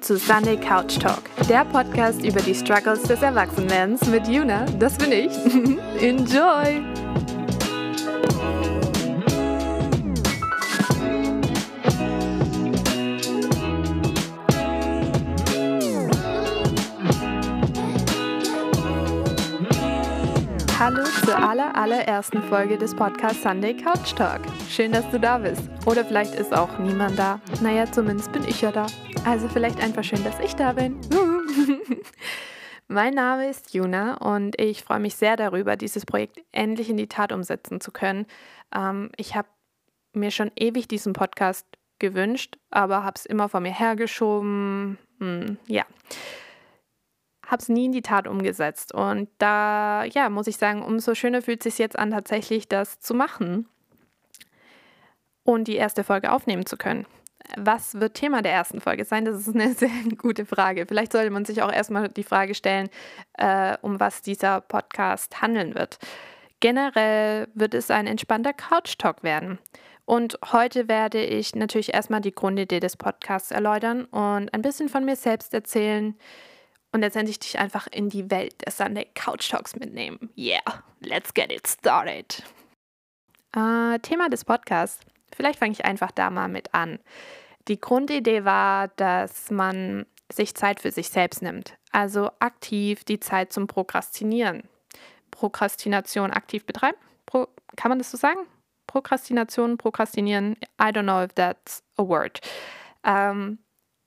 zu Sunday Couch Talk, der Podcast über die Struggles des Erwachsenwerdens mit Juna, das bin ich. Enjoy! Hallo zur aller, allerersten Folge des Podcasts Sunday Couch Talk. Schön, dass du da bist. Oder vielleicht ist auch niemand da. Naja, zumindest bin ich ja da. Also vielleicht einfach schön, dass ich da bin. mein Name ist Juna und ich freue mich sehr darüber, dieses Projekt endlich in die Tat umsetzen zu können. Ähm, ich habe mir schon ewig diesen Podcast gewünscht, aber habe es immer vor mir hergeschoben. Hm, ja habe es nie in die Tat umgesetzt. Und da, ja, muss ich sagen, umso schöner fühlt es sich jetzt an, tatsächlich das zu machen und die erste Folge aufnehmen zu können. Was wird Thema der ersten Folge sein? Das ist eine sehr gute Frage. Vielleicht sollte man sich auch erstmal die Frage stellen, äh, um was dieser Podcast handeln wird. Generell wird es ein entspannter Couch-Talk werden. Und heute werde ich natürlich erstmal die Grundidee des Podcasts erläutern und ein bisschen von mir selbst erzählen, und letztendlich dich einfach in die Welt der Sunday Couch Talks mitnehmen. Yeah, let's get it started. Äh, Thema des Podcasts. Vielleicht fange ich einfach da mal mit an. Die Grundidee war, dass man sich Zeit für sich selbst nimmt. Also aktiv die Zeit zum Prokrastinieren. Prokrastination aktiv betreiben? Pro kann man das so sagen? Prokrastination, Prokrastinieren? I don't know if that's a word. Ähm,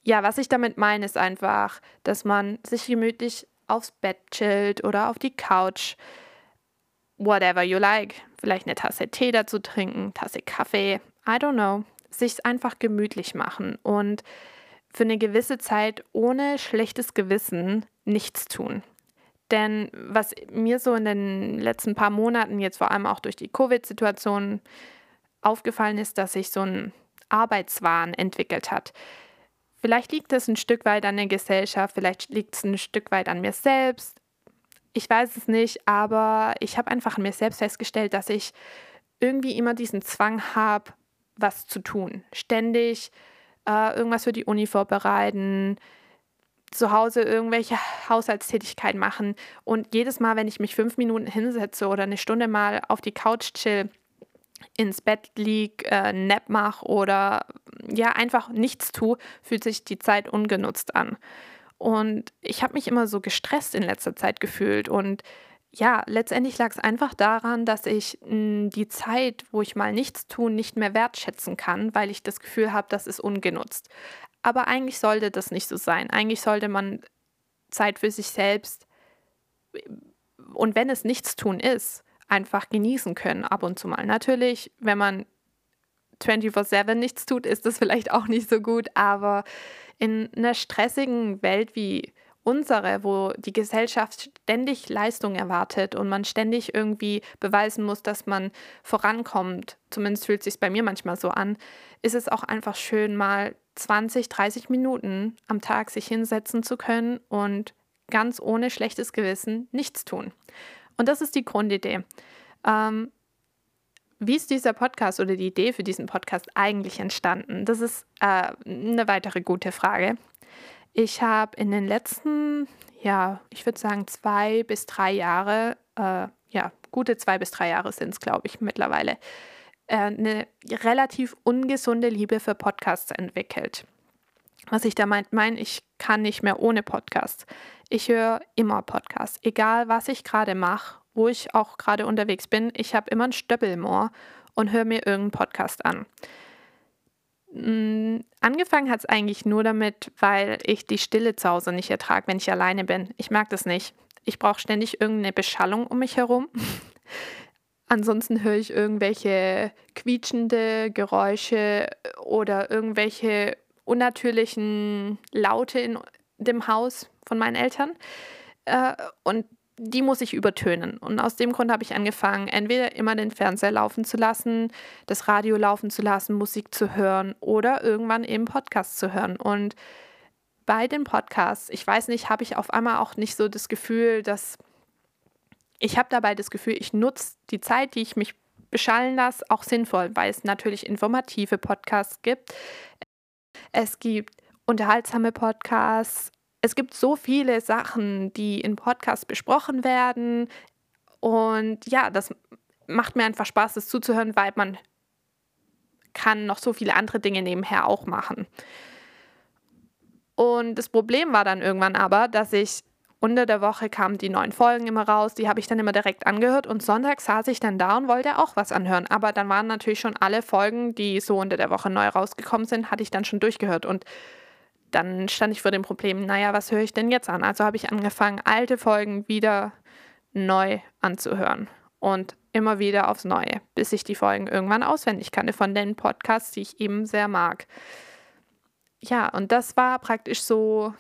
ja, was ich damit meine, ist einfach, dass man sich gemütlich aufs Bett chillt oder auf die Couch, whatever you like. Vielleicht eine Tasse Tee dazu trinken, Tasse Kaffee, I don't know. Sich einfach gemütlich machen und für eine gewisse Zeit ohne schlechtes Gewissen nichts tun. Denn was mir so in den letzten paar Monaten, jetzt vor allem auch durch die Covid-Situation, aufgefallen ist, dass sich so ein Arbeitswahn entwickelt hat. Vielleicht liegt es ein Stück weit an der Gesellschaft, vielleicht liegt es ein Stück weit an mir selbst. Ich weiß es nicht, aber ich habe einfach an mir selbst festgestellt, dass ich irgendwie immer diesen Zwang habe, was zu tun. Ständig äh, irgendwas für die Uni vorbereiten, zu Hause irgendwelche Haushaltstätigkeiten machen. Und jedes Mal, wenn ich mich fünf Minuten hinsetze oder eine Stunde mal auf die Couch chill, ins Bett liege, äh, Nap mache oder ja einfach nichts tue, fühlt sich die Zeit ungenutzt an. Und ich habe mich immer so gestresst in letzter Zeit gefühlt und ja, letztendlich lag es einfach daran, dass ich mh, hm, die Zeit, wo ich mal nichts tun, nicht mehr wertschätzen kann, weil ich das Gefühl habe, das ist ungenutzt. Aber eigentlich sollte das nicht so sein. Eigentlich sollte man Zeit für sich selbst und wenn es nichts tun ist, einfach genießen können ab und zu mal. Natürlich, wenn man 24/7 nichts tut, ist das vielleicht auch nicht so gut, aber in einer stressigen Welt wie unsere, wo die Gesellschaft ständig Leistung erwartet und man ständig irgendwie beweisen muss, dass man vorankommt, zumindest fühlt es sich bei mir manchmal so an, ist es auch einfach schön, mal 20, 30 Minuten am Tag sich hinsetzen zu können und ganz ohne schlechtes Gewissen nichts tun. Und das ist die Grundidee. Ähm, wie ist dieser Podcast oder die Idee für diesen Podcast eigentlich entstanden? Das ist äh, eine weitere gute Frage. Ich habe in den letzten, ja, ich würde sagen zwei bis drei Jahre, äh, ja, gute zwei bis drei Jahre sind es, glaube ich, mittlerweile, äh, eine relativ ungesunde Liebe für Podcasts entwickelt. Was ich da meine, mein, ich kann nicht mehr ohne Podcasts. Ich höre immer Podcasts, egal was ich gerade mache wo ich auch gerade unterwegs bin, ich habe immer ein Stöppelmoor und höre mir irgendeinen Podcast an. Mm, angefangen hat es eigentlich nur damit, weil ich die Stille zu Hause nicht ertrage, wenn ich alleine bin. Ich mag das nicht. Ich brauche ständig irgendeine Beschallung um mich herum. Ansonsten höre ich irgendwelche quietschende Geräusche oder irgendwelche unnatürlichen Laute in dem Haus von meinen Eltern. Äh, und die muss ich übertönen. Und aus dem Grund habe ich angefangen, entweder immer den Fernseher laufen zu lassen, das Radio laufen zu lassen, Musik zu hören oder irgendwann eben Podcasts zu hören. Und bei den Podcasts, ich weiß nicht, habe ich auf einmal auch nicht so das Gefühl, dass ich habe dabei das Gefühl, ich nutze die Zeit, die ich mich beschallen lasse, auch sinnvoll, weil es natürlich informative Podcasts gibt. Es gibt unterhaltsame Podcasts. Es gibt so viele Sachen, die in Podcasts besprochen werden. Und ja, das macht mir einfach Spaß, das zuzuhören, weil man kann noch so viele andere Dinge nebenher auch machen. Und das Problem war dann irgendwann aber, dass ich unter der Woche kamen die neuen Folgen immer raus, die habe ich dann immer direkt angehört und Sonntag saß ich dann da und wollte auch was anhören. Aber dann waren natürlich schon alle Folgen, die so unter der Woche neu rausgekommen sind, hatte ich dann schon durchgehört und dann stand ich vor dem Problem, naja, was höre ich denn jetzt an? Also habe ich angefangen, alte Folgen wieder neu anzuhören und immer wieder aufs Neue, bis ich die Folgen irgendwann auswendig kannte von den Podcasts, die ich eben sehr mag. Ja, und das war praktisch so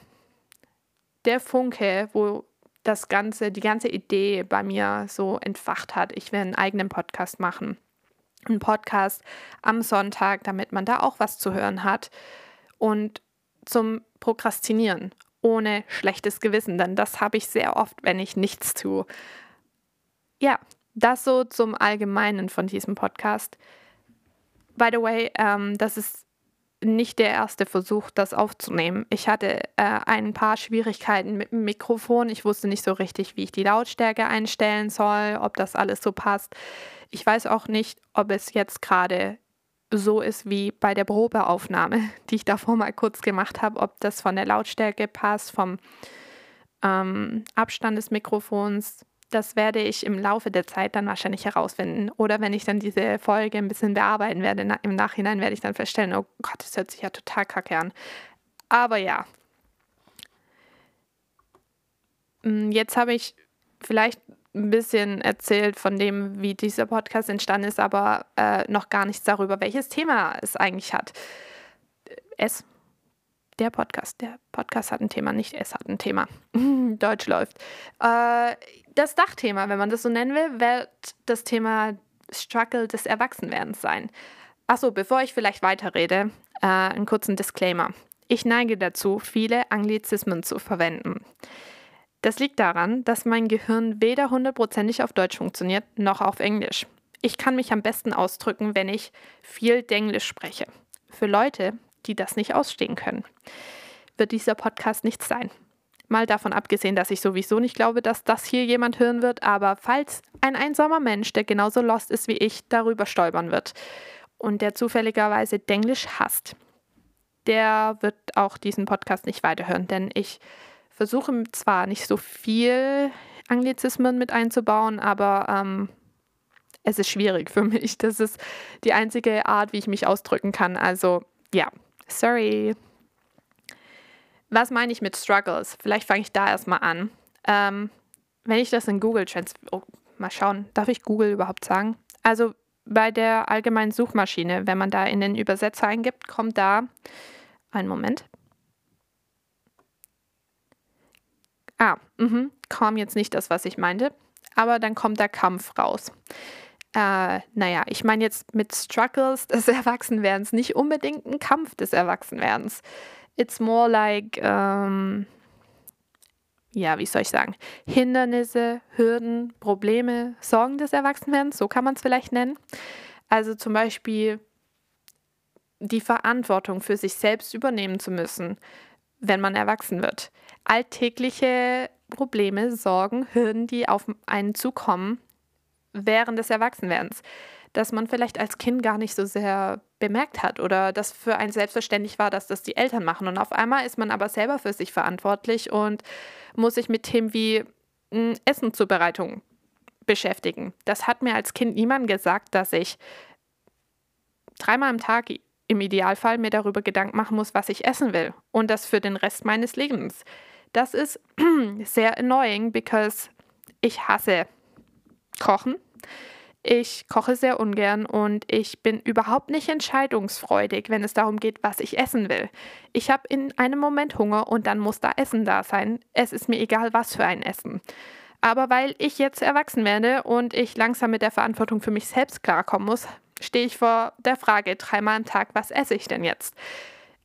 der Funke, wo das ganze, die ganze Idee bei mir so entfacht hat. Ich will einen eigenen Podcast machen. Einen Podcast am Sonntag, damit man da auch was zu hören hat. Und zum Prokrastinieren ohne schlechtes Gewissen, denn das habe ich sehr oft, wenn ich nichts tue. Ja, das so zum Allgemeinen von diesem Podcast. By the way, ähm, das ist nicht der erste Versuch, das aufzunehmen. Ich hatte äh, ein paar Schwierigkeiten mit dem Mikrofon. Ich wusste nicht so richtig, wie ich die Lautstärke einstellen soll, ob das alles so passt. Ich weiß auch nicht, ob es jetzt gerade so ist wie bei der Probeaufnahme, die ich davor mal kurz gemacht habe, ob das von der Lautstärke passt, vom ähm, Abstand des Mikrofons das werde ich im Laufe der Zeit dann wahrscheinlich herausfinden. Oder wenn ich dann diese Folge ein bisschen bearbeiten werde, na, im Nachhinein werde ich dann feststellen, oh Gott, das hört sich ja total kacke an. Aber ja. Mm, jetzt habe ich vielleicht ein bisschen erzählt von dem, wie dieser Podcast entstanden ist, aber äh, noch gar nichts darüber, welches Thema es eigentlich hat. Es der Podcast. Der Podcast hat ein Thema, nicht es hat ein Thema. Deutsch läuft. Äh, das Dachthema, wenn man das so nennen will, wird das Thema Struggle des Erwachsenwerdens sein. Achso, bevor ich vielleicht weiterrede, äh, einen kurzen Disclaimer. Ich neige dazu, viele Anglizismen zu verwenden. Das liegt daran, dass mein Gehirn weder hundertprozentig auf Deutsch funktioniert, noch auf Englisch. Ich kann mich am besten ausdrücken, wenn ich viel Denglisch spreche. Für Leute, die das nicht ausstehen können, wird dieser Podcast nichts sein. Mal davon abgesehen, dass ich sowieso nicht glaube, dass das hier jemand hören wird, aber falls ein einsamer Mensch, der genauso lost ist wie ich, darüber stolpern wird und der zufälligerweise Denglisch hasst, der wird auch diesen Podcast nicht weiterhören, denn ich versuche zwar nicht so viel Anglizismen mit einzubauen, aber ähm, es ist schwierig für mich. Das ist die einzige Art, wie ich mich ausdrücken kann. Also ja, sorry. Was meine ich mit Struggles? Vielleicht fange ich da erstmal an. Ähm, wenn ich das in Google Trans... Oh, mal schauen, darf ich Google überhaupt sagen? Also bei der allgemeinen Suchmaschine, wenn man da in den Übersetzer eingibt, kommt da... Einen Moment. Ah, mh, kam jetzt nicht das, was ich meinte. Aber dann kommt der Kampf raus. Äh, naja, ich meine jetzt mit Struggles des Erwachsenwerdens nicht unbedingt ein Kampf des Erwachsenwerdens. It's more like, ähm, ja, wie soll ich sagen, Hindernisse, Hürden, Probleme, Sorgen des Erwachsenwerdens, so kann man es vielleicht nennen. Also zum Beispiel die Verantwortung für sich selbst übernehmen zu müssen, wenn man erwachsen wird. Alltägliche Probleme, Sorgen, Hürden, die auf einen zukommen während des Erwachsenwerdens dass man vielleicht als Kind gar nicht so sehr bemerkt hat oder das für einen selbstverständlich war, dass das die Eltern machen. Und auf einmal ist man aber selber für sich verantwortlich und muss sich mit Themen wie hm, Essenzubereitung beschäftigen. Das hat mir als Kind niemand gesagt, dass ich dreimal am Tag im Idealfall mir darüber Gedanken machen muss, was ich essen will und das für den Rest meines Lebens. Das ist sehr annoying, because ich hasse Kochen. Ich koche sehr ungern und ich bin überhaupt nicht entscheidungsfreudig, wenn es darum geht, was ich essen will. Ich habe in einem Moment Hunger und dann muss da Essen da sein. Es ist mir egal, was für ein Essen. Aber weil ich jetzt erwachsen werde und ich langsam mit der Verantwortung für mich selbst klarkommen muss, stehe ich vor der Frage dreimal am Tag, was esse ich denn jetzt?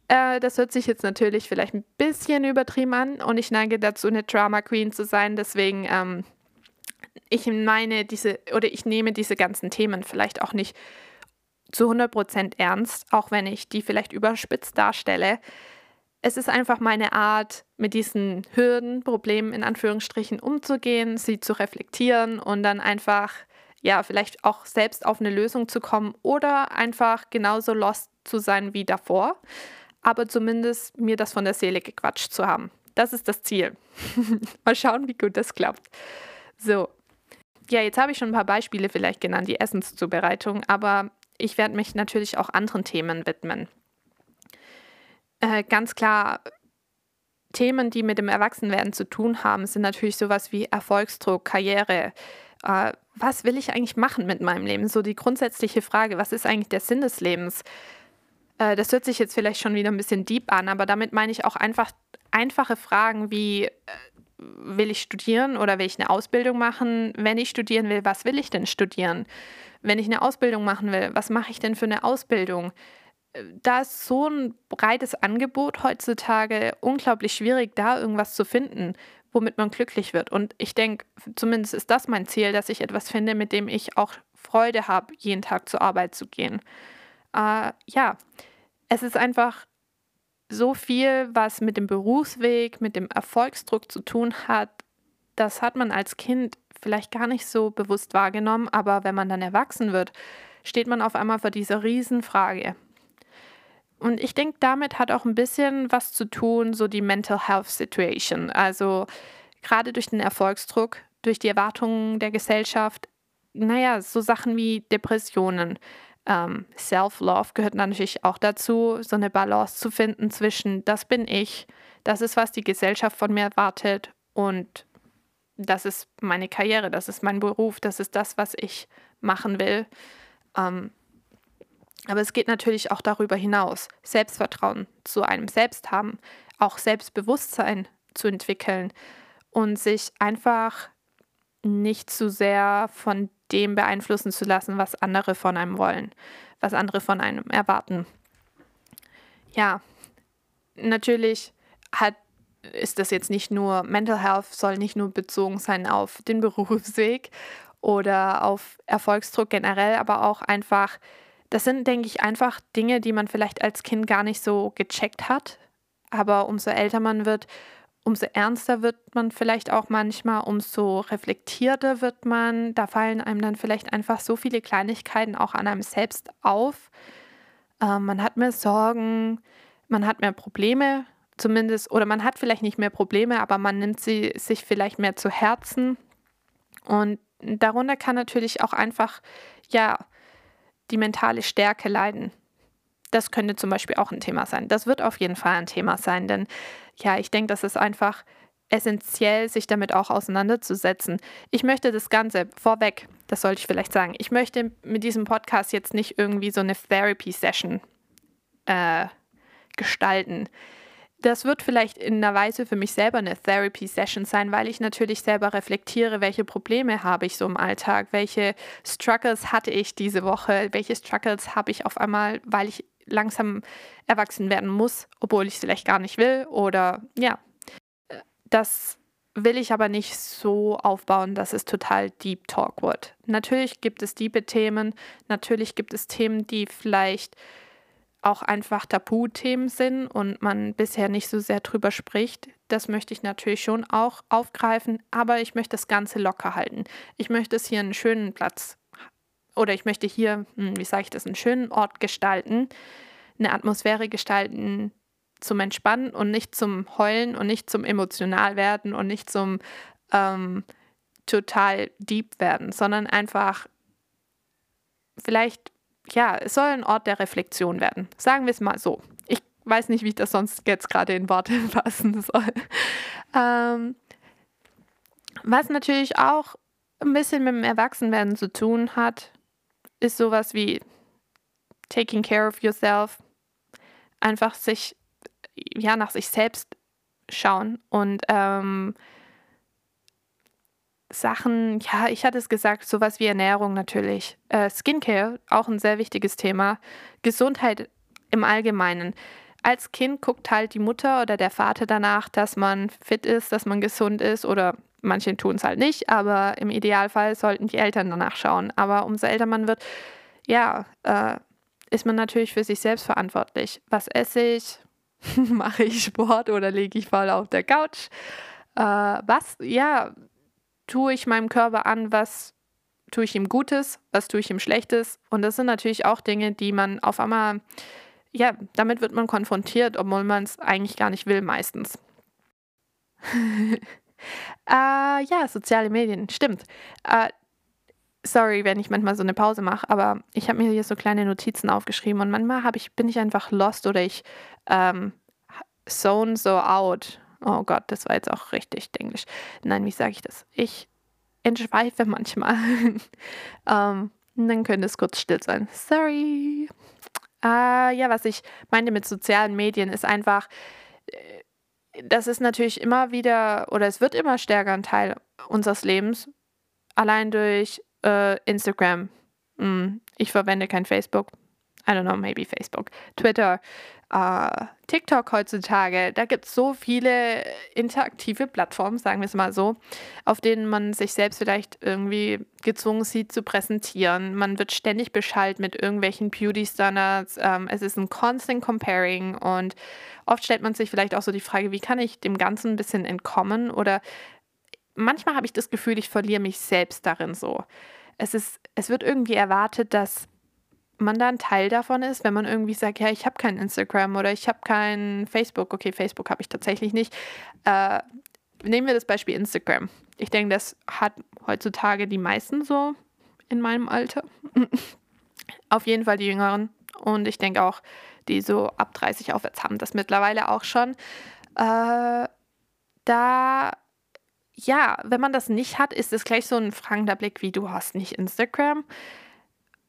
Äh, das hört sich jetzt natürlich vielleicht ein bisschen übertrieben an und ich neige dazu, eine Drama Queen zu sein. Deswegen ähm, ich meine diese oder ich nehme diese ganzen Themen vielleicht auch nicht zu 100% ernst, auch wenn ich die vielleicht überspitzt darstelle. es ist einfach meine Art, mit diesen Hürden, Problemen in Anführungsstrichen umzugehen, sie zu reflektieren und dann einfach, ja, vielleicht auch selbst auf eine Lösung zu kommen oder einfach genauso lost zu sein wie davor, aber zumindest mir das von der Seele gequatscht zu haben. Das ist das Ziel. Mal schauen, wie gut das klappt. So. Ja, jetzt habe ich schon ein paar Beispiele vielleicht genannt, die Essenszubereitung, aber ich werde mich natürlich auch anderen Themen widmen. Äh, ganz klar, Themen, die mit dem Erwachsenwerden zu tun haben, sind natürlich sowas wie Erfolgsdruck, Karriere. Äh, was will ich eigentlich machen mit meinem Leben? So die grundsätzliche Frage, was ist eigentlich der Sinn des Lebens? Äh, das hört sich jetzt vielleicht schon wieder ein bisschen deep an, aber damit meine ich auch einfach einfache Fragen wie, äh, will ich studieren oder will ich eine Ausbildung machen? Wenn ich studieren will, was will ich denn studieren? Wenn ich eine Ausbildung machen will, was mache ich denn für eine Ausbildung? da ist so ein breites Angebot heutzutage unglaublich schwierig, da irgendwas zu finden, womit man glücklich wird. Und ich denke, zumindest ist das mein Ziel, dass ich etwas finde, mit dem ich auch Freude habe, jeden Tag zur Arbeit zu gehen. Äh, ja, es ist einfach so viel, was mit dem Berufsweg, mit dem Erfolgsdruck zu tun hat. Das hat man als Kind vielleicht gar nicht so bewusst wahrgenommen, aber wenn man dann erwachsen wird, steht man auf einmal vor dieser Riesenfrage. Und ich denke, damit hat auch ein bisschen was zu tun, so die Mental Health Situation. Also gerade durch den Erfolgsdruck, durch die Erwartungen der Gesellschaft, naja, so Sachen wie Depressionen. Ähm, Self-Love gehört natürlich auch dazu, so eine Balance zu finden zwischen, das bin ich, das ist, was die Gesellschaft von mir erwartet und das ist meine Karriere, das ist mein Beruf, das ist das, was ich machen will. Ähm, aber es geht natürlich auch darüber hinaus, Selbstvertrauen zu einem selbst haben, auch Selbstbewusstsein zu entwickeln und sich einfach nicht zu sehr von dem beeinflussen zu lassen, was andere von einem wollen, was andere von einem erwarten. Ja, natürlich hat, ist das jetzt nicht nur, Mental Health soll nicht nur bezogen sein auf den Berufsweg oder auf Erfolgsdruck generell, aber auch einfach das sind, denke ich, einfach Dinge, die man vielleicht als Kind gar nicht so gecheckt hat. Aber umso älter man wird, umso ernster wird man vielleicht auch manchmal, umso reflektierter wird man. Da fallen einem dann vielleicht einfach so viele Kleinigkeiten auch an einem selbst auf. Äh, man hat mehr Sorgen, man hat mehr Probleme, zumindest, oder man hat vielleicht nicht mehr Probleme, aber man nimmt sie sich vielleicht mehr zu Herzen. Und darunter kann natürlich auch einfach, ja, die mentale Stärke leiden. Das könnte zum Beispiel auch ein Thema sein. Das wird auf jeden Fall ein Thema sein, denn ja, ich denke, das ist einfach essentiell, sich damit auch auseinanderzusetzen. Ich möchte das Ganze vorweg, das sollte ich vielleicht sagen, ich möchte mit diesem Podcast jetzt nicht irgendwie so eine Therapy-Session äh, gestalten. Das wird vielleicht in einer Weise für mich selber eine Therapy-Session sein, weil ich natürlich selber reflektiere, welche Probleme habe ich so im Alltag, welche Struggles hatte ich diese Woche, welche Struggles habe ich auf einmal, weil ich langsam erwachsen werden muss, obwohl ich es vielleicht gar nicht will. Oder ja, das will ich aber nicht so aufbauen, dass es total Deep Talk wird. Natürlich gibt es diebe Themen, natürlich gibt es Themen, die vielleicht auch einfach Tabuthemen sind und man bisher nicht so sehr drüber spricht. Das möchte ich natürlich schon auch aufgreifen, aber ich möchte das Ganze locker halten. Ich möchte es hier einen schönen Platz oder ich möchte hier, hm, wie sage ich das, einen schönen Ort gestalten, eine Atmosphäre gestalten zum Entspannen und nicht zum Heulen und nicht zum emotional werden und nicht zum ähm, total deep werden, sondern einfach vielleicht ja, es soll ein Ort der Reflexion werden. Sagen wir es mal so. Ich weiß nicht, wie ich das sonst jetzt gerade in Worte fassen soll. Ähm, was natürlich auch ein bisschen mit dem Erwachsenwerden zu tun hat, ist sowas wie taking care of yourself. Einfach sich, ja, nach sich selbst schauen und ähm, Sachen, ja, ich hatte es gesagt, sowas wie Ernährung natürlich. Äh, Skincare, auch ein sehr wichtiges Thema. Gesundheit im Allgemeinen. Als Kind guckt halt die Mutter oder der Vater danach, dass man fit ist, dass man gesund ist oder manche tun es halt nicht, aber im Idealfall sollten die Eltern danach schauen. Aber umso älter man wird, ja, äh, ist man natürlich für sich selbst verantwortlich. Was esse ich? Mache ich Sport oder lege ich faul auf der Couch? Äh, was, ja, tue ich meinem Körper an, was tue ich ihm Gutes, was tue ich ihm Schlechtes? Und das sind natürlich auch Dinge, die man auf einmal, ja, damit wird man konfrontiert, obwohl man es eigentlich gar nicht will meistens. äh, ja, soziale Medien, stimmt. Äh, sorry, wenn ich manchmal so eine Pause mache, aber ich habe mir hier so kleine Notizen aufgeschrieben und manchmal ich, bin ich einfach lost oder ich ähm, zone so out. Oh Gott, das war jetzt auch richtig Englisch. Nein, wie sage ich das? Ich entschweife manchmal. ähm, dann könnte es kurz still sein. Sorry. Äh, ja, was ich meinte mit sozialen Medien ist einfach, äh, das ist natürlich immer wieder oder es wird immer stärker ein Teil unseres Lebens. Allein durch äh, Instagram. Mm, ich verwende kein Facebook. I don't know, maybe Facebook. Twitter, uh, TikTok heutzutage. Da gibt es so viele interaktive Plattformen, sagen wir es mal so, auf denen man sich selbst vielleicht irgendwie gezwungen sieht zu präsentieren. Man wird ständig beschallt mit irgendwelchen Beauty-Standards. Ähm, es ist ein constant comparing und oft stellt man sich vielleicht auch so die Frage, wie kann ich dem Ganzen ein bisschen entkommen oder manchmal habe ich das Gefühl, ich verliere mich selbst darin so. Es, ist, es wird irgendwie erwartet, dass man da ein Teil davon ist, wenn man irgendwie sagt, ja, ich habe kein Instagram oder ich habe kein Facebook. Okay, Facebook habe ich tatsächlich nicht. Äh, nehmen wir das Beispiel Instagram. Ich denke, das hat heutzutage die meisten so in meinem Alter. Auf jeden Fall die Jüngeren. Und ich denke auch, die so ab 30 aufwärts haben das mittlerweile auch schon. Äh, da ja, wenn man das nicht hat, ist es gleich so ein fragender Blick, wie du hast nicht Instagram.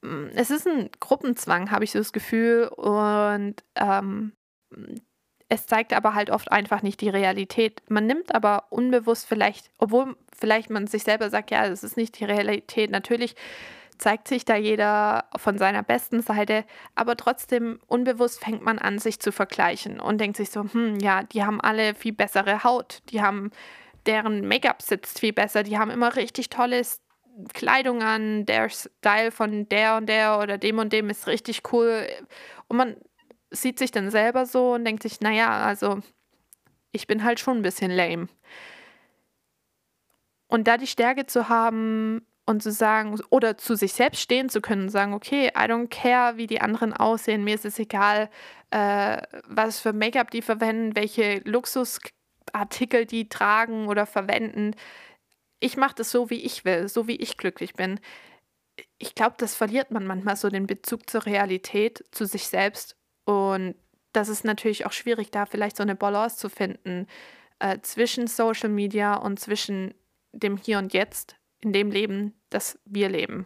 Mm, es ist ein Gruppenzwang, habe ich so das Gefühl. Und ähm, es zeigt aber halt oft einfach nicht die Realität. Man nimmt aber unbewusst vielleicht, obwohl vielleicht man sich selber sagt, ja, das ist nicht die Realität. Natürlich zeigt sich da jeder von seiner besten Seite, aber trotzdem unbewusst fängt man an, sich zu vergleichen und denkt sich so, hm, ja, die haben alle viel bessere Haut, die haben deren Make-up sitzt viel besser. Die haben immer richtig tolle Kleidung an. Der Style von der und der oder dem und dem ist richtig cool. Und man sieht sich dann selber so und denkt sich, naja, also ich bin halt schon ein bisschen lame. Und da die Stärke zu haben und zu sagen, oder zu sich selbst stehen zu können, sagen, okay, I don't care, wie die anderen aussehen, mir ist es egal, äh, was für Make-up die verwenden, welche Luxus Artikel die tragen oder verwenden. Ich mache das so, wie ich will, so wie ich glücklich bin. Ich glaube, das verliert man manchmal so den Bezug zur Realität, zu sich selbst. Und das ist natürlich auch schwierig, da vielleicht so eine Balance zu finden äh, zwischen Social Media und zwischen dem Hier und Jetzt, in dem Leben, das wir leben.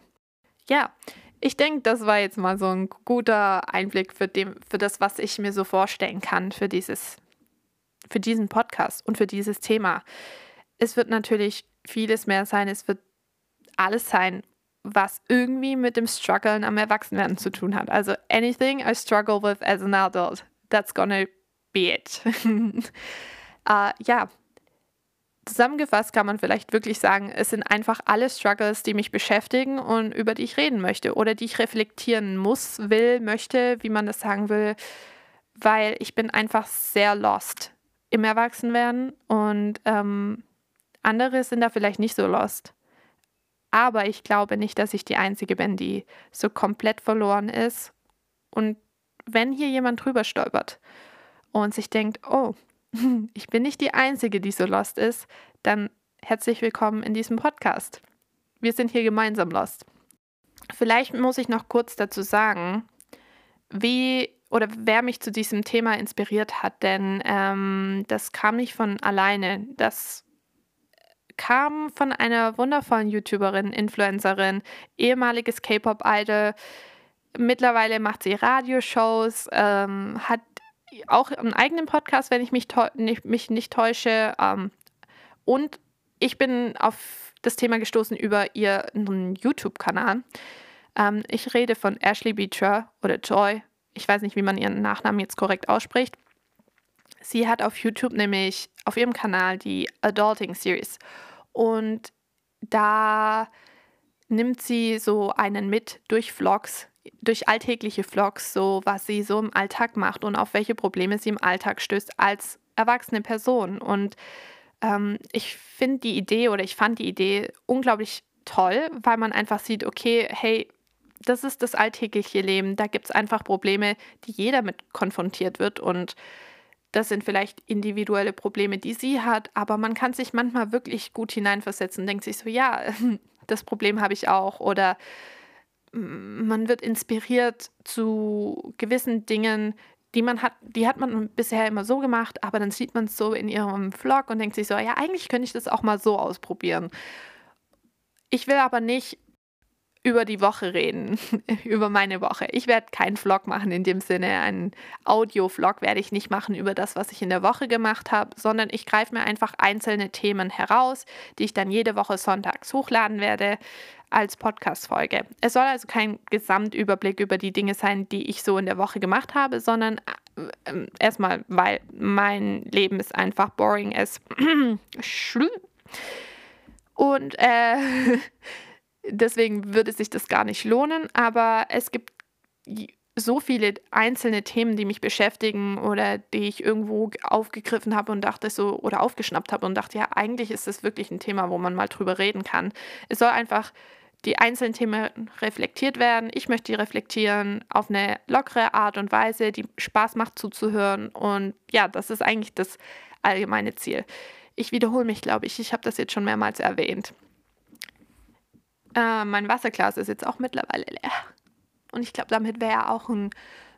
Ja, ich denke, das war jetzt mal so ein guter Einblick für, dem, für das, was ich mir so vorstellen kann für dieses für diesen Podcast und für dieses Thema. Es wird natürlich vieles mehr sein. Es wird alles sein, was irgendwie mit dem Struggeln am Erwachsenwerden zu tun hat. Also anything I struggle with as an adult, that's gonna be it. uh, ja, zusammengefasst kann man vielleicht wirklich sagen, es sind einfach alle Struggles, die mich beschäftigen und über die ich reden möchte oder die ich reflektieren muss, will, möchte, wie man das sagen will, weil ich bin einfach sehr lost im Erwachsenwerden und ähm, andere sind da vielleicht nicht so lost. Aber ich glaube nicht, dass ich die Einzige bin, die so komplett verloren ist. Und wenn hier jemand drüber stolpert und sich denkt, oh, ich bin nicht die Einzige, die so lost ist, dann herzlich willkommen in diesem Podcast. Wir sind hier gemeinsam lost. Vielleicht muss ich noch kurz dazu sagen, wie oder wer mich zu diesem Thema inspiriert hat, denn ähm, das kam nicht von alleine. Das kam von einer wundervollen YouTuberin, Influencerin, ehemaliges K-Pop-Idol. Mittlerweile macht sie Radioshows, ähm, hat auch einen eigenen Podcast, wenn ich mich, nicht, mich nicht täusche. Ähm, und ich bin auf das Thema gestoßen über ihren YouTube-Kanal. Ähm, ich rede von Ashley Beecher oder Joy ich weiß nicht, wie man ihren Nachnamen jetzt korrekt ausspricht. Sie hat auf YouTube nämlich auf ihrem Kanal die Adulting Series. Und da nimmt sie so einen mit durch Vlogs durch alltägliche Vlogs, so was sie so im Alltag macht und auf welche Probleme sie im Alltag stößt als erwachsene Person. Und ähm, ich finde die Idee oder ich fand die Idee unglaublich toll, weil man einfach sieht, okay, hey, das ist das alltägliche Leben. Da gibt es einfach Probleme, die jeder mit konfrontiert wird. Und das sind vielleicht individuelle Probleme, die sie hat, aber man kann sich manchmal wirklich gut hineinversetzen und denkt sich so, ja, das Problem habe ich auch. Oder man wird inspiriert zu gewissen Dingen, die man hat, die hat man bisher immer so gemacht, aber dann sieht man es so in ihrem Vlog und denkt sich so, ja, eigentlich könnte ich das auch mal so ausprobieren. Ich will aber nicht über die Woche reden, über meine Woche. Ich werde keinen Vlog machen in dem Sinne, einen Audio-Vlog werde ich nicht machen über das, was ich in der Woche gemacht habe, sondern ich greife mir einfach einzelne Themen heraus, die ich dann jede Woche sonntags hochladen werde als Podcast-Folge. Es soll also kein Gesamtüberblick über die Dinge sein, die ich so in der Woche gemacht habe, sondern äh, äh, erstmal, weil mein Leben ist einfach boring as und äh, Deswegen würde sich das gar nicht lohnen, aber es gibt so viele einzelne Themen, die mich beschäftigen oder die ich irgendwo aufgegriffen habe und dachte so oder aufgeschnappt habe und dachte, ja, eigentlich ist das wirklich ein Thema, wo man mal drüber reden kann. Es soll einfach die einzelnen Themen reflektiert werden. Ich möchte die reflektieren auf eine lockere Art und Weise, die Spaß macht zuzuhören. Und ja, das ist eigentlich das allgemeine Ziel. Ich wiederhole mich, glaube ich. Ich habe das jetzt schon mehrmals erwähnt. Äh, mein Wasserglas ist jetzt auch mittlerweile leer. Und ich glaube, damit wäre auch ein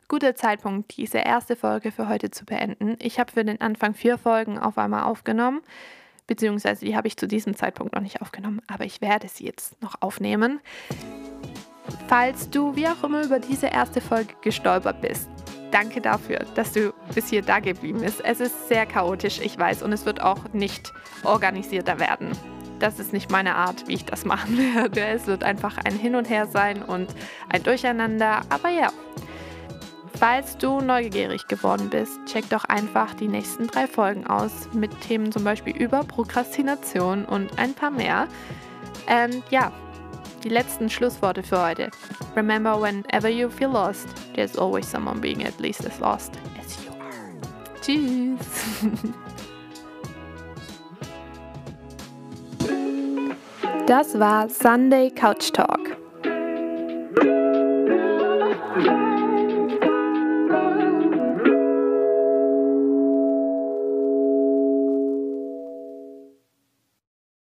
guter Zeitpunkt, diese erste Folge für heute zu beenden. Ich habe für den Anfang vier Folgen auf einmal aufgenommen, beziehungsweise die habe ich zu diesem Zeitpunkt noch nicht aufgenommen, aber ich werde sie jetzt noch aufnehmen. Falls du wie auch immer über diese erste Folge gestolpert bist, danke dafür, dass du bis hier da geblieben bist. Es ist sehr chaotisch, ich weiß, und es wird auch nicht organisierter werden das ist nicht meine Art, wie ich das machen werde. Es wird einfach ein Hin und Her sein und ein Durcheinander. Aber ja, falls du neugierig geworden bist, check doch einfach die nächsten drei Folgen aus mit Themen zum Beispiel über Prokrastination und ein paar mehr. Und ja, die letzten Schlussworte für heute. Remember, whenever you feel lost, there's always someone being at least as lost as you are. Tschüss! Das war Sunday Couch Talk.